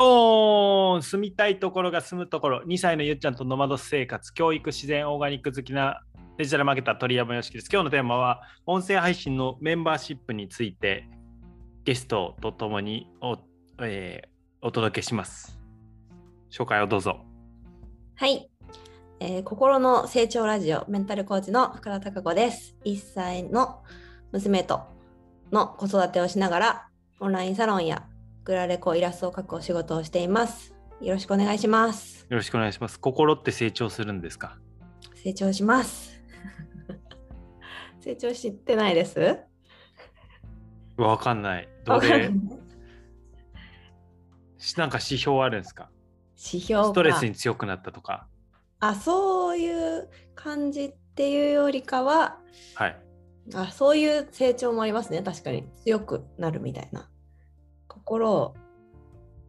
お住みたいところが住むところ。2歳のゆっちゃんとノマド生活。教育自然オーガニック好きなデジタルマーケター鳥山よしきです。今日のテーマは音声配信のメンバーシップについてゲストとともにお,、えーお届けします。紹介をどうぞ。はい、えー心の成長ラジオメンタルコーチの福田貴子です。1歳の娘との子育てをしながらオンラインサロンやグラレコイラストを描くお仕事をしています。よろしくお願いします。よろしくお願いします。心って成長するんですか？成長します。成長してないです？わかんない。どれ？い。なんか指標あるんですか？指標か。ストレスに強くなったとか。あそういう感じっていうよりかははい。あそういう成長もありますね。確かに。強くなるみたいな心を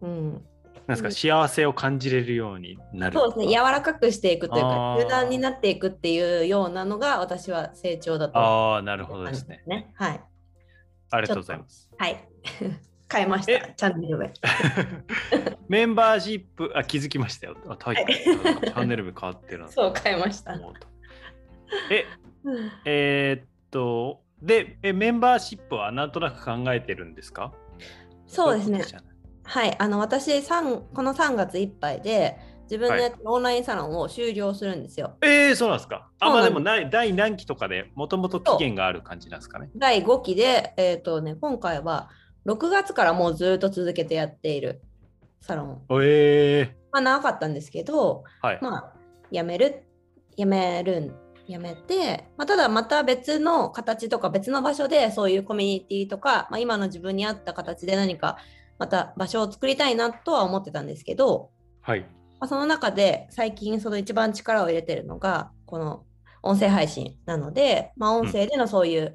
うん。なんですか？うん。幸せを感じれるようになるそうですね。柔らかくしていくというか柔軟になっていくっていうようなのが私は成長だとああなるほどですね。ね。はい。ありがとうございます。はい。変えました。え？チャンネル名。メンバーシップ、あ、気づきましたよ。あ、タイトル。チャンネル名変わってるなと そう変えました。え、えーっと、でえ、メンバーシップはなんとなく考えてるんですか？そうですねはいあの私3この3月いっぱいで自分のやってるオンラインサロンを終了するんですよ、えー、そうなんですか。あ、まあでもない第何期とかでもともと期限がある感じなんですかね。第5期で、えっ、とね、今回は6月からもうずっと続けてやっているサロン。えまあ長かったんですけど、ー、はい。まあ辞める、辞めるん、辞めて、まあ、ただまた別の形とか別の場所でそういうコミュニティとか、まあ、今の自分に合った形で何かまた場所を作りたいなとは思ってたんですけど、はい。まあ、その中で最近その一番力を入れてるのがこの音声配信なので、まあ、音声でのそういう、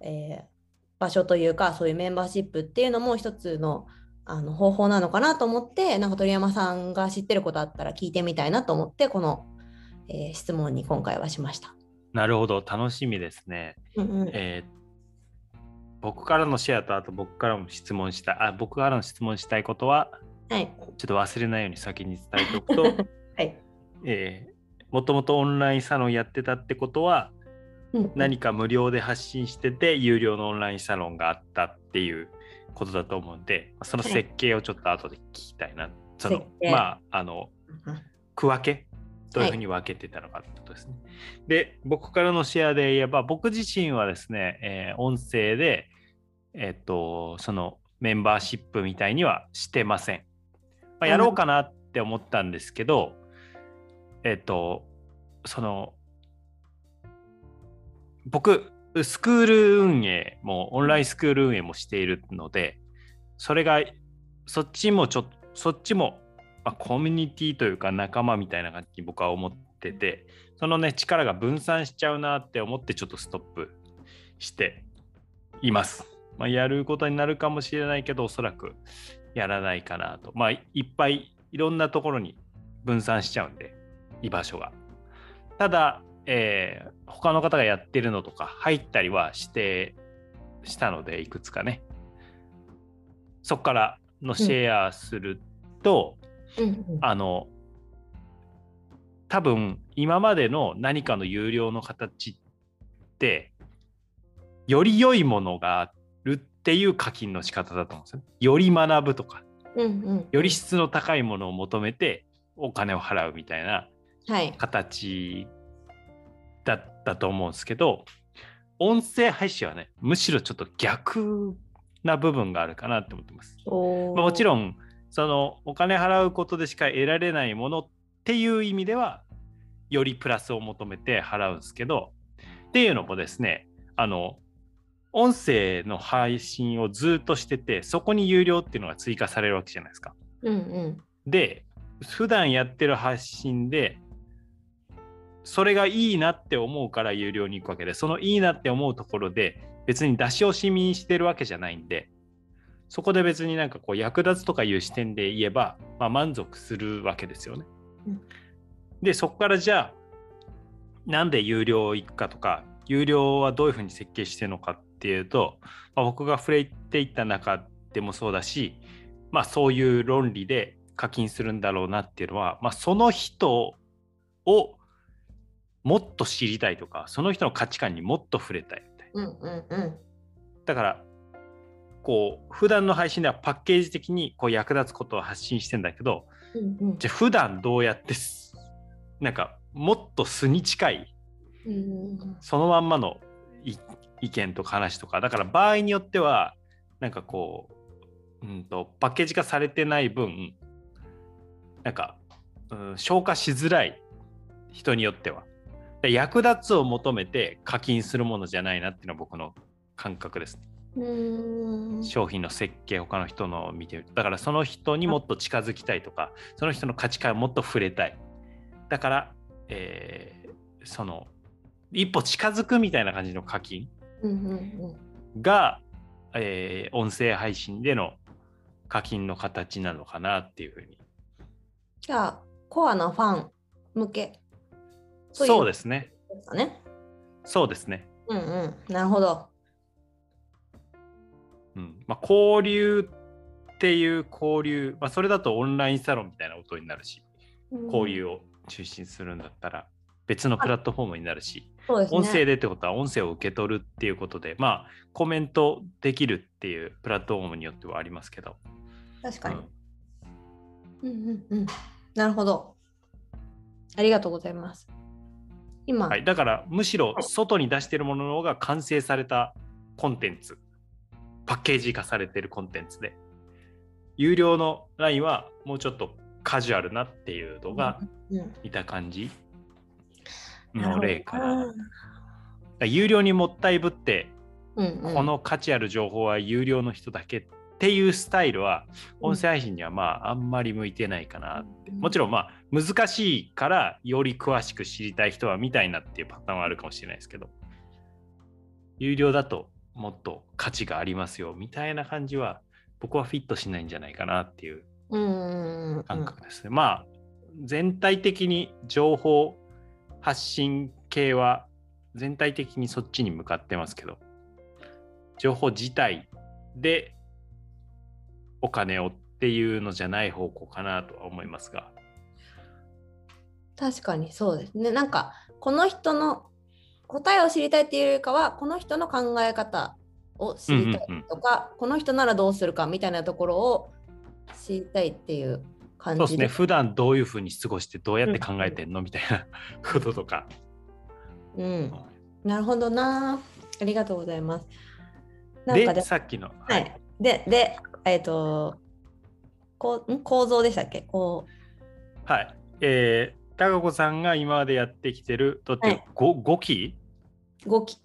えー場所というかそういうメンバーシップっていうのも一つのあの方法なのかなと思ってなんか鳥山さんが知ってることあったら聞いてみたいなと思ってこの、えー質問に今回はしました。なるほど。楽しみですね。うんうん。えー僕からのシェアとあと僕からも質問したいあ僕からの質問したいことははい、ちょっと忘れないように先に伝えておくと はい。えーもともとオンラインサロンやってたってことはうんうん。何か無料で発信してて有料のオンラインサロンがあったっていうことだと思うんでその設計をちょっと後で聞きたいな、その設計。まああのうん。区分けどういうふうに分けてたのかってことですね。で僕からのシェアで言えば僕自身はですね、えー音声でえっとそのメンバーシップみたいにはしてません。まあ、やろうかなって思ったんですけど、えっとその僕スクール運営もオンラインスクール運営もしているのでそれがそっちもちょっとそっちも、まあ、コミュニティというか仲間みたいな感じに僕は思っててそのね力が分散しちゃうなって思ってちょっとストップしています。まあ、やることになるかもしれないけどおそらくやらないかなと。まあいいっぱいいろんなところに分散しちゃうんで居場所が。ただ、えー他の方がやってるのとか入ったりはしてしたのでいくつかねそこからのシェアすると、うんうん。あの多分今までの何かの有料の形ってより良いものがあるっていう課金の仕方だと思うんですよね。より学ぶとか。うんうん。より質の高いものを求めてお金を払うみたいなはい。形だったと思うんですけど音声配信はねむしろちょっと逆な部分があるかなって思ってます。まあもちろんそのお金払うことでしか得られないものっていう意味ではよりプラスを求めて払うんですけどっていうのもですねあの音声の配信をずっとしててそこに有料っていうのが追加されるわけじゃないですか。うんうんで普段やってる発信でそれがいいなって思うから有料に行くわけでそのいいなって思うところで別に出し惜しみにしてるわけじゃないんでそこで別になんかこう役立つとかいう視点で言えば、まあ、満足するわけですよね。うんでそこからじゃあなんで有料行くかとか有料はどういうふうに設計してるのかっていうと、まあ、僕が触れていった中でもそうだしまあそういう論理で課金するんだろうなっていうのは、まあ、その人をもっと知りたいとかその人の価値観にもっと触れたいみたいな。うんうんうん。だからこう普段の配信ではパッケージ的にこう役立つことを発信してんだけどうんうん。じゃあ普段どうやってすなんかもっと素に近いうんうんそのまんまのい意見とか話とかだから場合によってはなんかこう、うん、とパッケージ化されてない分なんか、うん、消化しづらい人によっては。で役立つを求めて課金するものじゃないなっていうのは僕の感覚ですね商品の設計他の人のを見てるだからその人にもっと近づきたいとかその人の価値観をもっと触れたい。だから、えーその一歩近づくみたいな感じの課金が、えー音声配信での課金の形なのかなっていうふうに。じゃあ、コアなファン向け。そうですね。そうですね、うんうん。なるほど。うんまあ、交流っていう交流、まあ、それだとオンラインサロンみたいなことになるし交流を中心にするんだったら別のプラットフォームになるし、ね。音声でってことは音声を受け取るっていうことでまあコメントできるっていうプラットフォームによってはありますけど、確かに。うんうんうんうん。なるほど。ありがとうございます。今、はい、だからむしろ外に出してるものの方が完成されたコンテンツパッケージ化されてるコンテンツで。有料のラインはもうちょっとカジュアルなっていうのがうん。いた感じの例かな。有料にもったいぶってうんうん。この価値ある情報は有料の人だけっていうスタイルは音声配信にはまああんまり向いてないかなって。もちろんまあ難しいからより詳しく知りたい人は見たいなっていうパターンはあるかもしれないですけど。有料だともっと価値がありますよみたいな感じは僕はフィットしないんじゃないかなっていう感覚ですね。まあ全体的に情報発信系は全体的にそっちに向かってますけど情報自体でお金をっていうのじゃない方向かなとは思いますが。確かにそうですね。なんかこの人の答えを知りたいっていうよりかはこの人の考え方を知りたいとか、この人ならどうするかみたいなところを知りたいっていう感じそうですね。普段どういうふうに過ごしてどうやって考えてんのみたいなこととか。うん、なるほどな。ありがとうございます。なんかででさっきの、はい。で、で、えっ、と、こうん？構造でしたっけ？こはい。えー、高子さんが今までやってきてる、だってはい。5, 5期う、5期、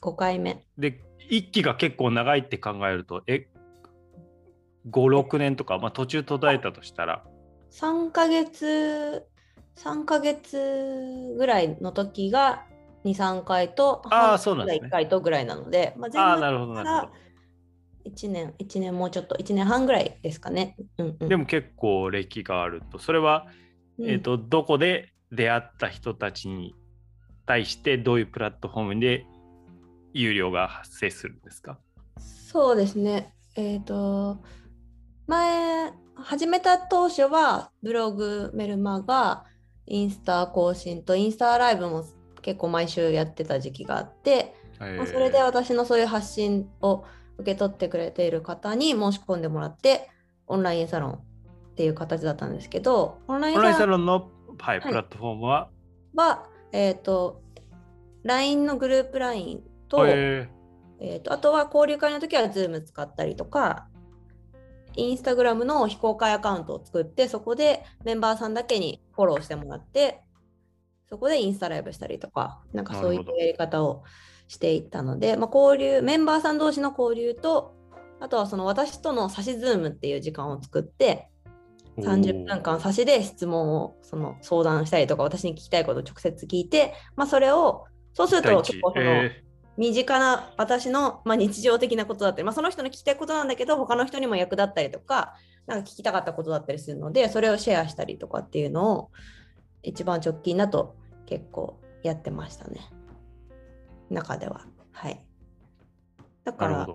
5回目。で、1期が結構長いって考えると、え、5、6年とか、まあ途中途絶えたとしたら、3ヶ月、3ヶ月ぐらいの時が2、3回と、あーそうなんですね1回とぐらいなので、まあ、全部なるほど、なるほど。1年、1年もうちょっと、1年半ぐらいですかね。うんうん、でも結構歴があると、それは、うんえっ、と、どこで出会った人たちに対して、どういうプラットフォームで有料が発生するんですか？そうですね。えっ、と、前、始めた当初は、ブログ、メルマガ、インスタ更新と、インスタライブも結構毎週やってた時期があって、まあそれで私のそういう発信を受け取ってくれている方に申し込んでもらって、オンラインサロンっていう形だったんですけど、オンラインサロンの、はい、はい。プラットフォームは、は、えっ、と、LINE のグループ LINE と、ええー、とあとは交流会の時は Zoom 使ったりとか、インスタグラムの非公開アカウントを作って、そこでメンバーさんだけにフォローしてもらって、そこでインスタライブしたりとか、なんかそういうやり方をしていったので、まあ、交流、メンバーさん同士の交流と、あとはその私との差し Zoom っていう時間を作って、ー30分間差しで質問をその相談したりとか、私に聞きたいことを直接聞いて、まあ、それを、そうすると結構その、え身近な私の、まあ、日常的なことだったり、まあ、その人の聞きたいことなんだけど他の人にも役立ったりとかなんか聞きたかったことだったりするのでそれをシェアしたりとかっていうのを一番直近だと結構やってましたね。中では。はい。だーから。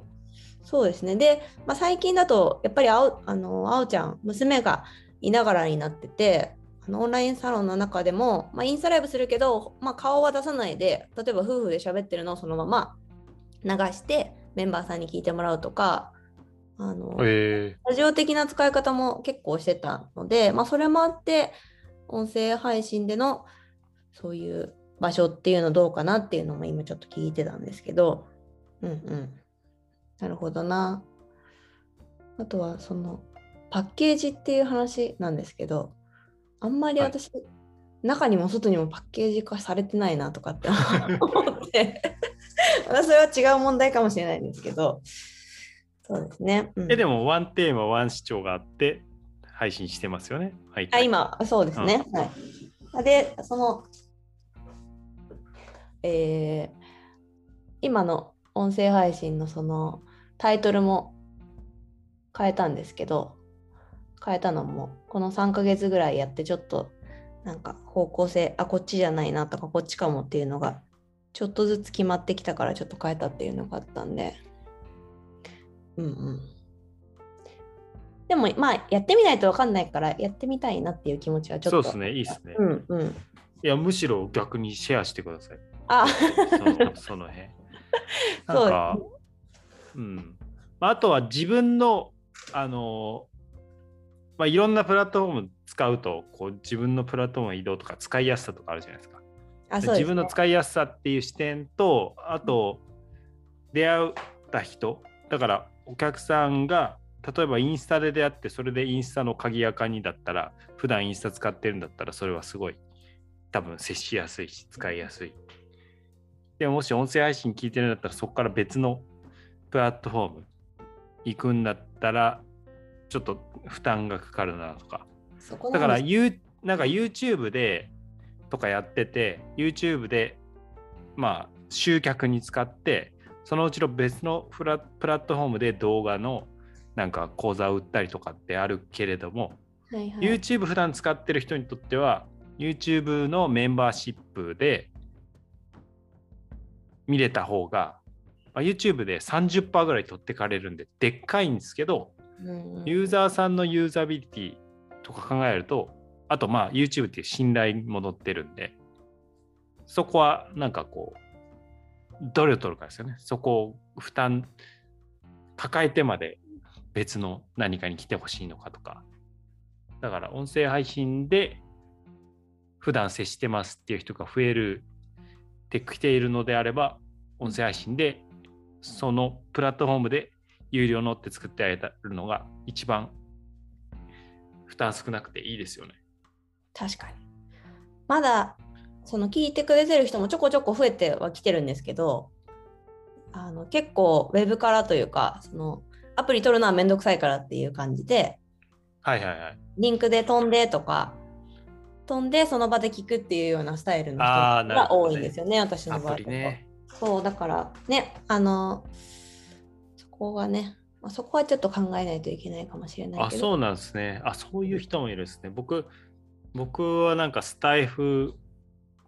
そうですね。で、まあ、最近だと、やっぱりあおあのあおちゃん、娘がいながらになってて、あのオンラインサロンの中でも、まあ、インスタライブするけど、まあ、顔は出さないで、例えば夫婦で喋ってるのをそのまま流して、メンバーさんに聞いてもらうとか、あのえラジオ的な使い方も結構してたので、まあ、それもあって、音声配信でのそういう場所っていうのどうかなっていうのも今ちょっと聞いてたんですけど、うんうん。なるほどな。あとはそのパッケージっていう話なんですけど、あんまり私、中にも外にもパッケージ化されてないなとかって思 って、まあそれは違う問題かもしれないんですけど、そうですね。うんえでもワンテーマワン視聴があって配信してますよね。はい。あ今、そうですね。はい、で、その、えー今の音声配信のそのタイトルも変えたんですけど、変えたのも、この3ヶ月ぐらいやって、ちょっとなんか方向性、あ、こっちじゃないなとか、こっちかもっていうのが、ちょっとずつ決まってきたから、ちょっと変えたっていうのがあったんで、うんうん。でも、まあ、やってみないと分かんないから、やってみたいなっていう気持ちはちょっと。そうですね。いいですね。うんうん。いや、むしろ逆にシェアしてください。あ、そのその辺。なんか、うん。まあ、あとは自分の、あの、まあ、いろんなプラットフォーム使うと、こう自分のプラットフォームの移動とか使いやすさとかあるじゃないですか。あそうね自分の使いやすさっていう視点と、あと、出会った人、だからお客さんが、例えばインスタで出会って、それでインスタの鍵やかにだったら、普段インスタ使ってるんだったら、それはすごい、多分接しやすいし、使いやすい。でももし音声配信聞いてるんだったら、そこから別のプラットフォーム行くんだったら、ちょっと負担がかかるなとか。だから、You、なんか YouTube でとかやってて、YouTube で、まあ、集客に使って、そのうちの別のプラプラットフォームで動画のなんか講座を売ったりとかってあるけれども、はいはい YouTube 普段使ってる人にとっては、YouTube のメンバーシップで見れた方が、まあ、YouTube で30%ぐらい取ってかれるんで、でっかいんですけど、ユーザーさんのユーザビリティとか考えると、あとまあ YouTube っていう信頼も乗ってるんで、そこはなんかこう、どれを取るかですよね。そこを負担抱えてまで別の何かに来てほしいのかとか。だから音声配信で普段接してますっていう人が増えるってきているのであれば、音声配信でそのプラットフォームで有料のって作ってあげるのが一番負担少なくていいですよね。確かに。まだ、その聞いてくれてる人もちょこちょこ増えてはきてるんですけど、あの結構ウェブからというか、そのアプリ取るのはめんどくさいからっていう感じで、はいはいはい。リンクで飛んでとか、飛んでその場で聞くっていうようなスタイルの人が多いんですよね、私アの場合だと。プリね。そう、だからね、あの、そこがね、まあ、そこはちょっと考えないといけないかもしれないあ、けど。そうなんですね。あ、そういう人もいるんですね。僕、僕はなんかスタイフ、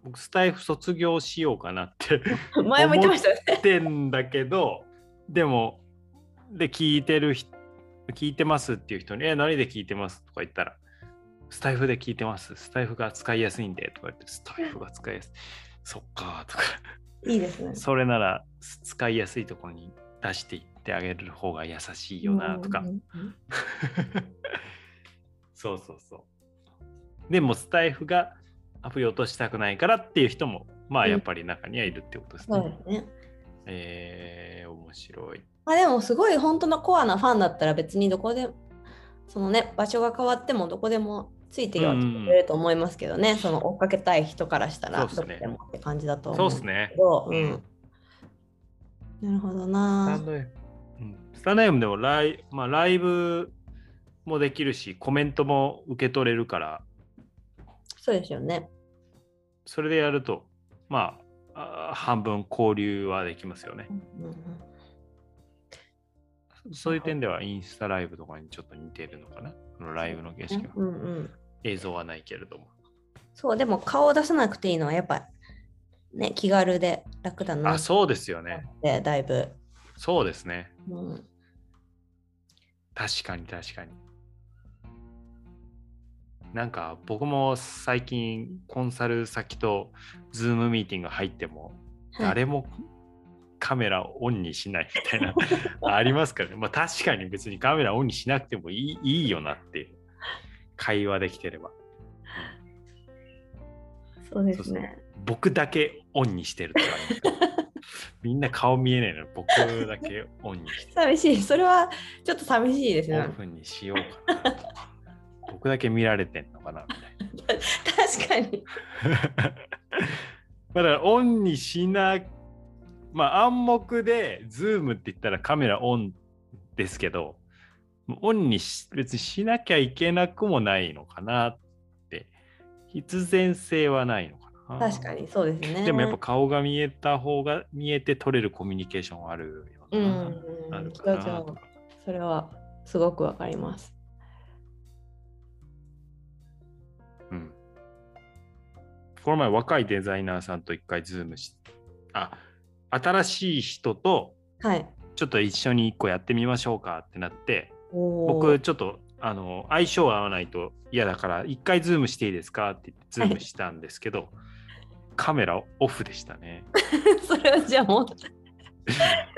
僕スタイフ卒業しようかなって 前も言ってましたよね。言ってんだけど、でも、で、聞いてる人、聞いてますっていう人に、え、何で聞いてますとか言ったら、スタイフで聞いてます。スタイフが使いやすいんでとか言って、スタイフが使いやすい。そっかとか。いいですね。それなら使いやすいところに出していってあげる方が優しいよなとかうん。うんうんそうそうそう。でもスタイフがアプリ落としたくないからっていう人もまあうんやっぱり中にはいるってことですそうね。ですね。えー、面白い。まあでもすごい本当のコアなファンだったら別にどこでそのね場所が変わってもどこでもついてはきてくれると思いますけどね、その追っかけたい人からしたらどこでもって感じだとそう思ですねけ。ど、ううん。ん、なるほどスタなスタンド FM でもライ,、まあ、ライブもできるしコメントも受け取れるから。そうですよね。それでやるとまああー半分交流はできますよね。うんうんそういう点ではインスタライブとかにちょっと似てるのかな。このライブの形式は。うんうん、映像はないけれども。そうでも顔を出さなくていいのはやっぱね気軽で楽だなあ、そうですよね。ってだいぶ、そうですね。うん、確かに確かに。なんか僕も最近コンサル先とズームミーティング入ってもはい誰もカメラオンにしないみたいな ありますからね。まあ確かに別にカメラオンにしなくてもいいいいよなって会話できてれば。そうですね。僕だけオンにしてるとかありますからみんな顔見えないのに僕だけオンにして寂しい。それはちょっと寂しいですね。オフにしようかなと。僕だけ見られてんのかなみたいな。確かに。まあだオンにしな、まあ暗黙で Zoom って言ったらカメラオンですけど、オンにし別にしなきゃいけなくもないのかなって、必然性はないのかな。確かにそうですね。でもやっぱ顔が見えた方が見えて取れるコミュニケーションはあるような。ん、あるうん、かなそれはすごくわかります。うん。この前若いデザイナーさんと一回 Zoom し、あ、新しい人とはい。ちょっと一緒に一個やってみましょうかってなって、僕ちょっとあの相性合わないと嫌だから一回 Zoom していいですかって言って Zoom したんですけど、カメラオフでしたね。それはじゃあもう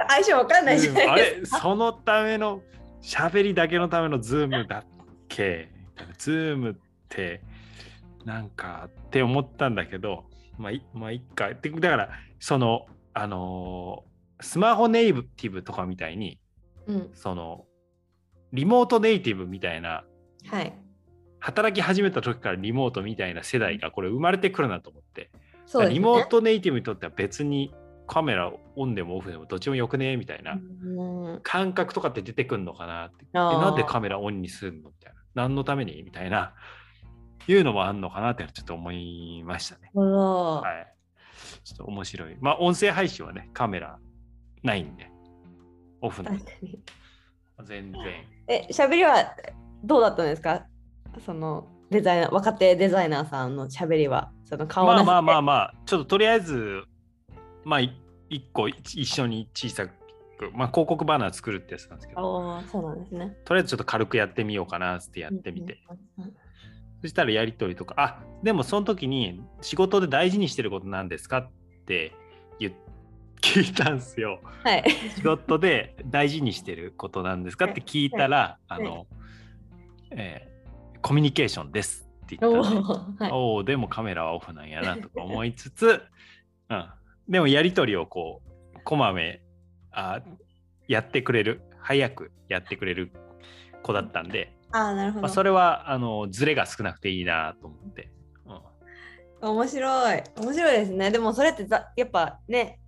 相性わかんないじゃないですか。れそのための喋りだけのための Zoom だっけ？ Zoom ってなんかって思ったんだけどまあいまあいっかってだからそのあのースマホネイティブとかみたいにうん、そのリモートネイティブみたいなはい。働き始めた時からリモートみたいな世代がこれ生まれてくるなと思って、ね。リモートネイティブにとっては別にカメラオンでもオフでもどっちもよくねみたいなうん感覚とかって出てくるのかなってなんでカメラオンにするのみたいな何のためにみたいないうのもあんのかなってちょっと思いましたね。はい。ちょっと面白い。まあ音声配信はねカメラないんでオフなんで確かに。全然。え、喋りはどうだったんですか？そのデザイナー、若手デザイナーさんの喋りは。その顔まあまあまあ。あまあちょっととりあえずまあい一個一一緒に小さくまあ広告バナー作るってやつなんですけどああ、そうなんですね。とりあえずちょっと軽くやってみようかなってやってみて、うんうんうん。そしたらやりとりとかあでもその時に仕事で大事にしてることなんですか？って言っ聞いたんですよはい。仕事で大事にしてることなんですか？って聞いたらあの、えーコミュニケーションですって言おったらね、ーはい。おおでもカメラはオフなんやなとか思いつつ、うん、でもやり取りをこうこまめあやってくれる早くやってくれる子だったんで、ああ、なるほど。まあ、それはあのズレが少なくていいなと思って、うん、面白い。面白いですね。でもそれってざやっぱね、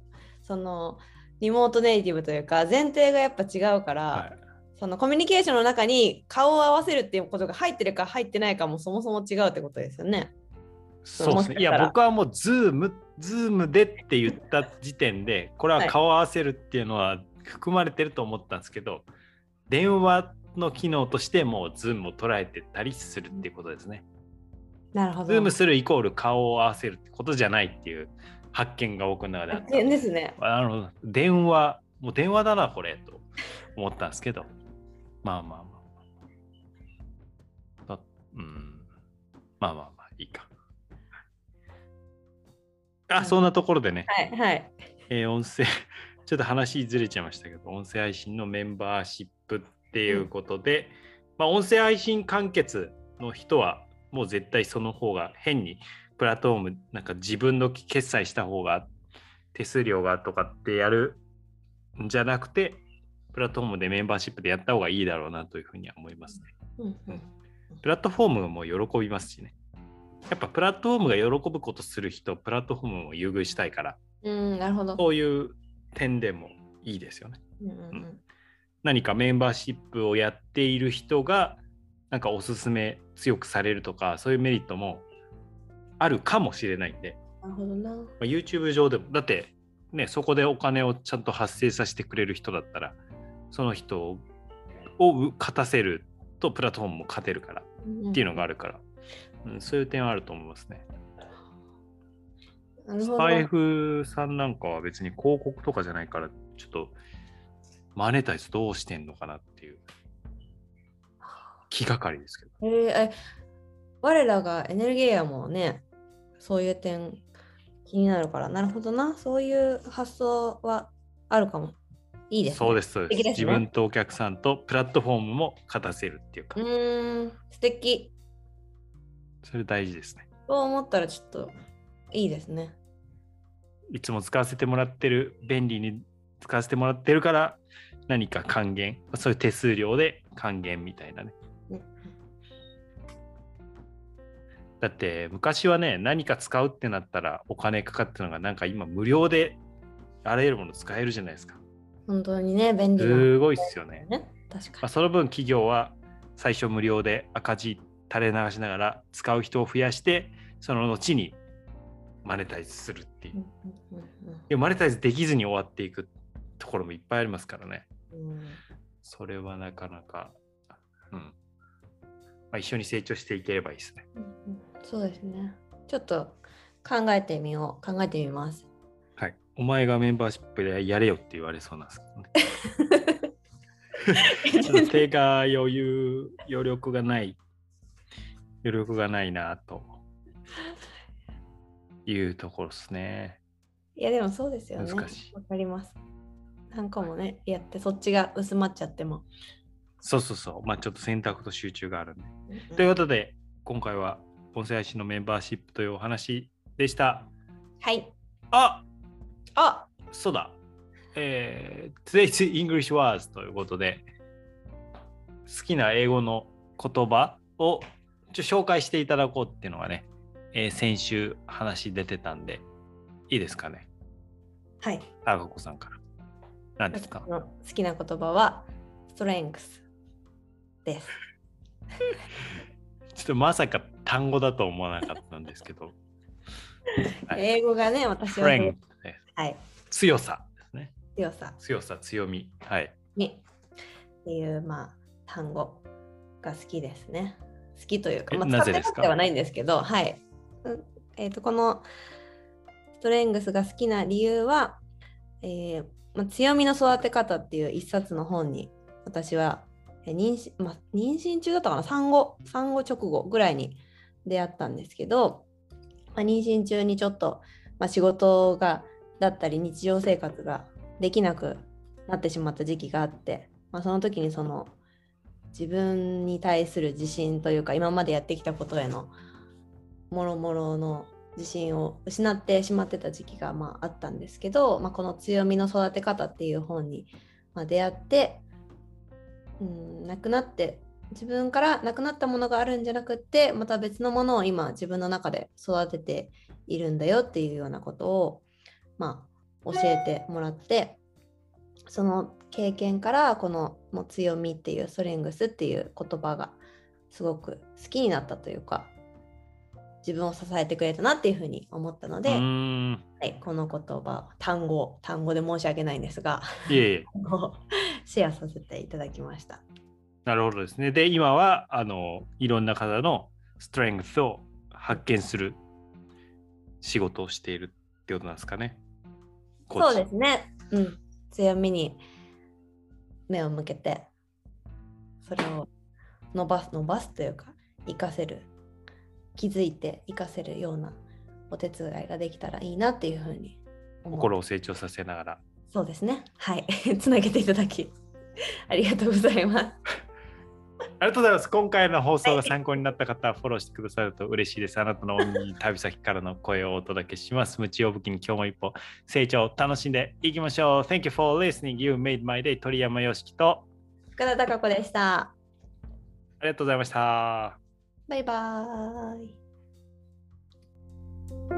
そのリモートネイティブというか前提がやっぱ違うから、はい、そのコミュニケーションの中に顔を合わせるっていうことが入ってるか入ってないかもそもそも違うってことですよね。そうですねいや僕はもう Zoom、Zoomでって言った時点でこれは顔合わせるっていうのは含まれてると思ったんですけど、電話の機能としてもう Zoomを捉えてたりするっていうことですね。なるほど。ズームするイコール顔を合わせるってことじゃないっていう発見が僕の中であった発見ですね。あの電話もう電話だなこれと思ったんですけど。まあまあまあ。だうん。まあまあまあいいか。あそんなところでね、はいはい。えー音声 ちょっと話ずれちゃいましたけど音声配信のメンバーシップっていうことで、まあ音声配信完結の人はもう絶対その方が変にプラットフォームなんか自分の決済した方が手数料がとかってやるんじゃなくてプラットフォームでメンバーシップでやった方がいいだろうなというふうには思いますね。うんうんプラットフォームも喜びますしね。やっぱプラットフォームが喜ぶことする人、プラットフォームを優遇したいから、うん、なるほど。そういう点でもいいですよね。うんうんうん何かメンバーシップをやっている人がなんかおすすめ強くされるとかそういうメリットもあるかもしれないんで、なるほどな。まあ YouTube 上でもだってねそこでお金をちゃんと発生させてくれる人だったらその人を勝たせるとプラットフォームも勝てるからっていうのがあるから、うん、そういう点はあると思いますね。スタイフさんなんかは別に広告とかじゃないからちょっとマネタイズどうしてんのかなっていう気がかりですけど。えーえ我らがエネルギーやもんね、そういう点気になるから、なるほどな、そういう発想はあるかも。いいです、ね。そうです、そうです。ね自分とお客さんとプラットフォームも勝たせるっていうか、うーん、素敵。それ大事ですね。そう思ったらちょっといいですね。いつも使わせてもらってる、便利に使わせてもらってるから、何か還元、そういう手数料で還元みたいなね。うんだって昔はね、何か使うってなったらお金かかってるのが、なんか今無料であらゆるもの使えるじゃないですか。本当にね、便利な。すごいっすよね。ね。確まあ、かその分企業は最初無料で赤字垂れ流しながら使う人を増やしてその後にマネタイズするっていうでもマネタイズできずに終わっていくところもいっぱいありますからねうんうんそれはなかなか、うんまあ、一緒に成長していければいいですねうんうんそうですね。ちょっと考えてみよう。考えてみます。はいお前がメンバーシップでやれよって言われそうなんですけどね 手が余裕余力がない余力がないなというところですねいや、でもそうですよね。難しいわかります。なんかもね、やってそっちが薄まっちゃっても。そうそうそう。まあちょっと選択と集中があるんで。うんということで、今回は音声配信のメンバーシップというお話でした。はい。ああそうだ。えー、Today's English Words ということで、好きな英語の言葉をちょ紹介していただこうっていうのがね、えー先週話出てたんで、いいですかね？はい。あがこさんから。何ですか？好きな言葉は、ストレングスです。ちょっとまさか単語だと思わなかったんですけど、はい英語がね、私は、はい、強さですね。強さ強さ、強み。はい。にっていう、まあ、単語が好きですね。好きというか、えまあ、なぜですか？使ってなくてはないんですけど、はい。うんえー、とこのストレングスが好きな理由は、えーまあ、強みの育て方っていう一冊の本に私はえー妊娠,、まあ、妊娠中だったかな？産後産後直後ぐらいに出会ったんですけど、まあ、妊娠中にちょっと、まあ、仕事がだったり日常生活ができなくなってしまった時期があって、まあ、その時にその自分に対する自信というか今までやってきたことへのもろもろの自信を失ってしまってた時期がまああったんですけど、まあ、この「強みの育て方」っていう本にま出会ってうんなくなって自分からなくなったものがあるんじゃなくってまた別のものを今自分の中で育てているんだよっていうようなことをまあ教えてもらってその経験からこのもう強みっていうストレングスっていう言葉がすごく好きになったというか自分を支えてくれたなっていうふうに思ったので。はい、この言葉単語単語で申し訳ないんですが。シェアさせていただきました。なるほどですね。で、今は、あの、いろんな方のストレングスを発見する仕事をしているってことなんですかね。そうですね。うん。強みに目を向けて、それを伸ばす、伸ばすというか、活かせる、気づいて活かせるようなお手伝いができたらいいなっていうふうに心を成長させながら。そうですね。はい。つなげていただき、ありがとうございます。ありがとうございます。今回の放送が参考になった方はフォローしてくださると嬉しいです。あなたの旅先からの声をお届けします。無知を武器に今日も一歩成長を楽しんでいきましょう。Thank you for listening. You made my day. 鳥山よしきと深田貴子でした。ありがとうございました。バイバーイ。